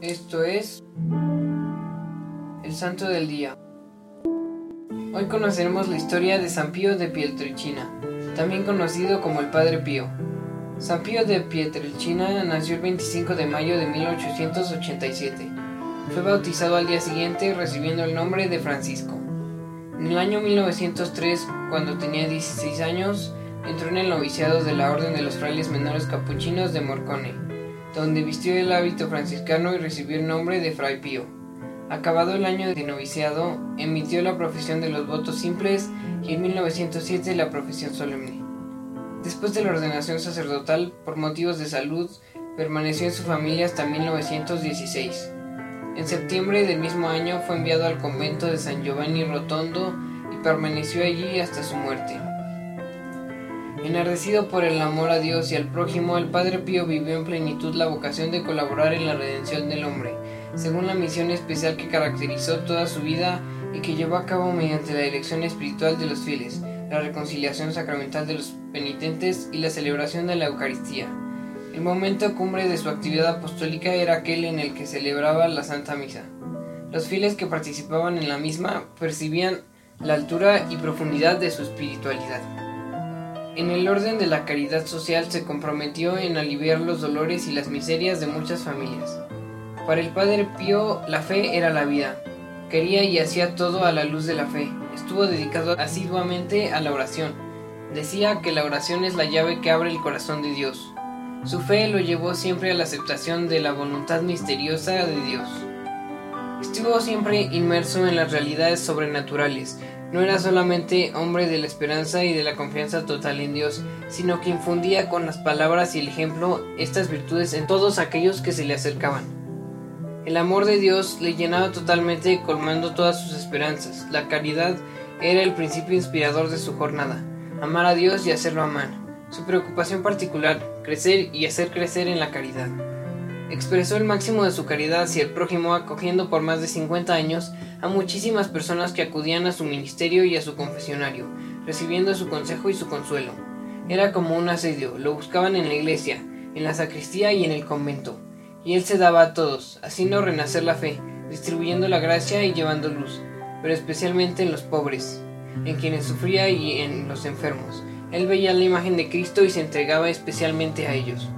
Esto es el Santo del Día. Hoy conoceremos la historia de San Pío de Pietrelcina, también conocido como el Padre Pío. San Pío de Pietrelcina nació el 25 de mayo de 1887. Fue bautizado al día siguiente recibiendo el nombre de Francisco. En el año 1903, cuando tenía 16 años, entró en el noviciado de la Orden de los Frailes Menores Capuchinos de Morcone, donde vistió el hábito franciscano y recibió el nombre de Fray Pío. Acabado el año de noviciado, emitió la profesión de los votos simples y en 1907 la profesión solemne. Después de la ordenación sacerdotal, por motivos de salud, permaneció en su familia hasta 1916. En septiembre del mismo año fue enviado al convento de San Giovanni Rotondo y permaneció allí hasta su muerte. Enardecido por el amor a Dios y al prójimo, el Padre Pío vivió en plenitud la vocación de colaborar en la redención del hombre, según la misión especial que caracterizó toda su vida y que llevó a cabo mediante la elección espiritual de los fieles, la reconciliación sacramental de los penitentes y la celebración de la Eucaristía. El momento cumbre de su actividad apostólica era aquel en el que celebraba la Santa Misa. Los fieles que participaban en la misma percibían la altura y profundidad de su espiritualidad. En el orden de la caridad social se comprometió en aliviar los dolores y las miserias de muchas familias. Para el Padre Pío la fe era la vida. Quería y hacía todo a la luz de la fe. Estuvo dedicado asiduamente a la oración. Decía que la oración es la llave que abre el corazón de Dios. Su fe lo llevó siempre a la aceptación de la voluntad misteriosa de Dios. Estuvo siempre inmerso en las realidades sobrenaturales. No era solamente hombre de la esperanza y de la confianza total en Dios, sino que infundía con las palabras y el ejemplo estas virtudes en todos aquellos que se le acercaban. El amor de Dios le llenaba totalmente colmando todas sus esperanzas. La caridad era el principio inspirador de su jornada. Amar a Dios y hacerlo amar. Su preocupación particular, crecer y hacer crecer en la caridad. Expresó el máximo de su caridad hacia el prójimo acogiendo por más de 50 años a muchísimas personas que acudían a su ministerio y a su confesionario, recibiendo su consejo y su consuelo. Era como un asedio, lo buscaban en la iglesia, en la sacristía y en el convento, y él se daba a todos, haciendo renacer la fe, distribuyendo la gracia y llevando luz, pero especialmente en los pobres, en quienes sufría y en los enfermos, él veía la imagen de Cristo y se entregaba especialmente a ellos.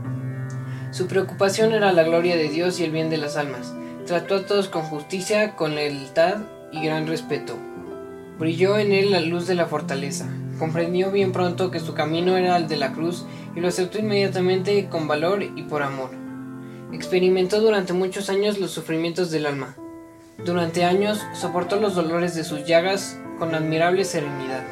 Su preocupación era la gloria de Dios y el bien de las almas. Trató a todos con justicia, con lealtad y gran respeto. Brilló en él la luz de la fortaleza. Comprendió bien pronto que su camino era el de la cruz y lo aceptó inmediatamente con valor y por amor. Experimentó durante muchos años los sufrimientos del alma. Durante años soportó los dolores de sus llagas con admirable serenidad.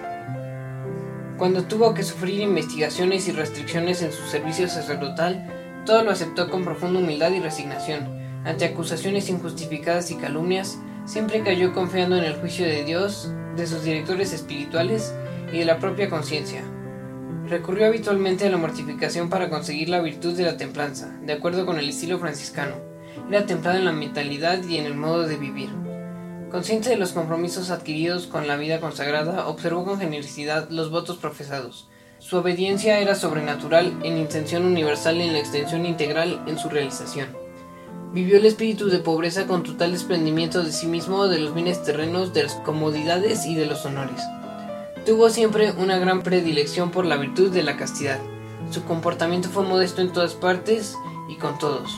Cuando tuvo que sufrir investigaciones y restricciones en su servicio sacerdotal, todo lo aceptó con profunda humildad y resignación. Ante acusaciones injustificadas y calumnias, siempre cayó confiando en el juicio de Dios, de sus directores espirituales y de la propia conciencia. Recurrió habitualmente a la mortificación para conseguir la virtud de la templanza, de acuerdo con el estilo franciscano. Era templado en la mentalidad y en el modo de vivir. Consciente de los compromisos adquiridos con la vida consagrada, observó con generosidad los votos profesados. Su obediencia era sobrenatural en intención universal y en la extensión integral en su realización. Vivió el espíritu de pobreza con total desprendimiento de sí mismo, de los bienes terrenos, de las comodidades y de los honores. Tuvo siempre una gran predilección por la virtud de la castidad. Su comportamiento fue modesto en todas partes y con todos.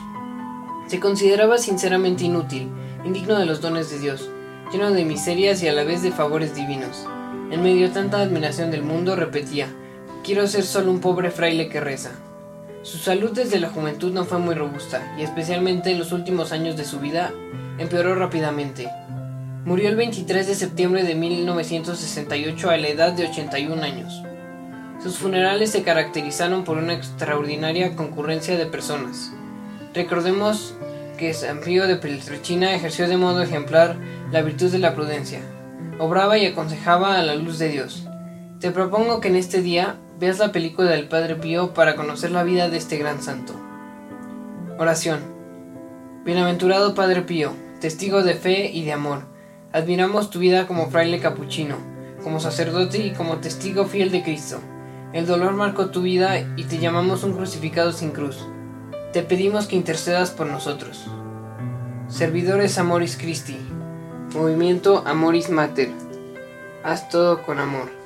Se consideraba sinceramente inútil, indigno de los dones de Dios, lleno de miserias y a la vez de favores divinos. En medio de tanta admiración del mundo repetía, quiero ser solo un pobre fraile que reza. Su salud desde la juventud no fue muy robusta, y especialmente en los últimos años de su vida empeoró rápidamente. Murió el 23 de septiembre de 1968 a la edad de 81 años. Sus funerales se caracterizaron por una extraordinaria concurrencia de personas. Recordemos que San Pío de Pietrelcina ejerció de modo ejemplar la virtud de la prudencia. Obraba y aconsejaba a la luz de Dios. Te propongo que en este día veas la película del Padre Pío para conocer la vida de este gran santo. Oración. Bienaventurado Padre Pío, testigo de fe y de amor. Admiramos tu vida como fraile capuchino, como sacerdote y como testigo fiel de Cristo. El dolor marcó tu vida y te llamamos un crucificado sin cruz te pedimos que intercedas por nosotros. Servidores Amoris Christi. Movimiento Amoris Mater. Haz todo con amor.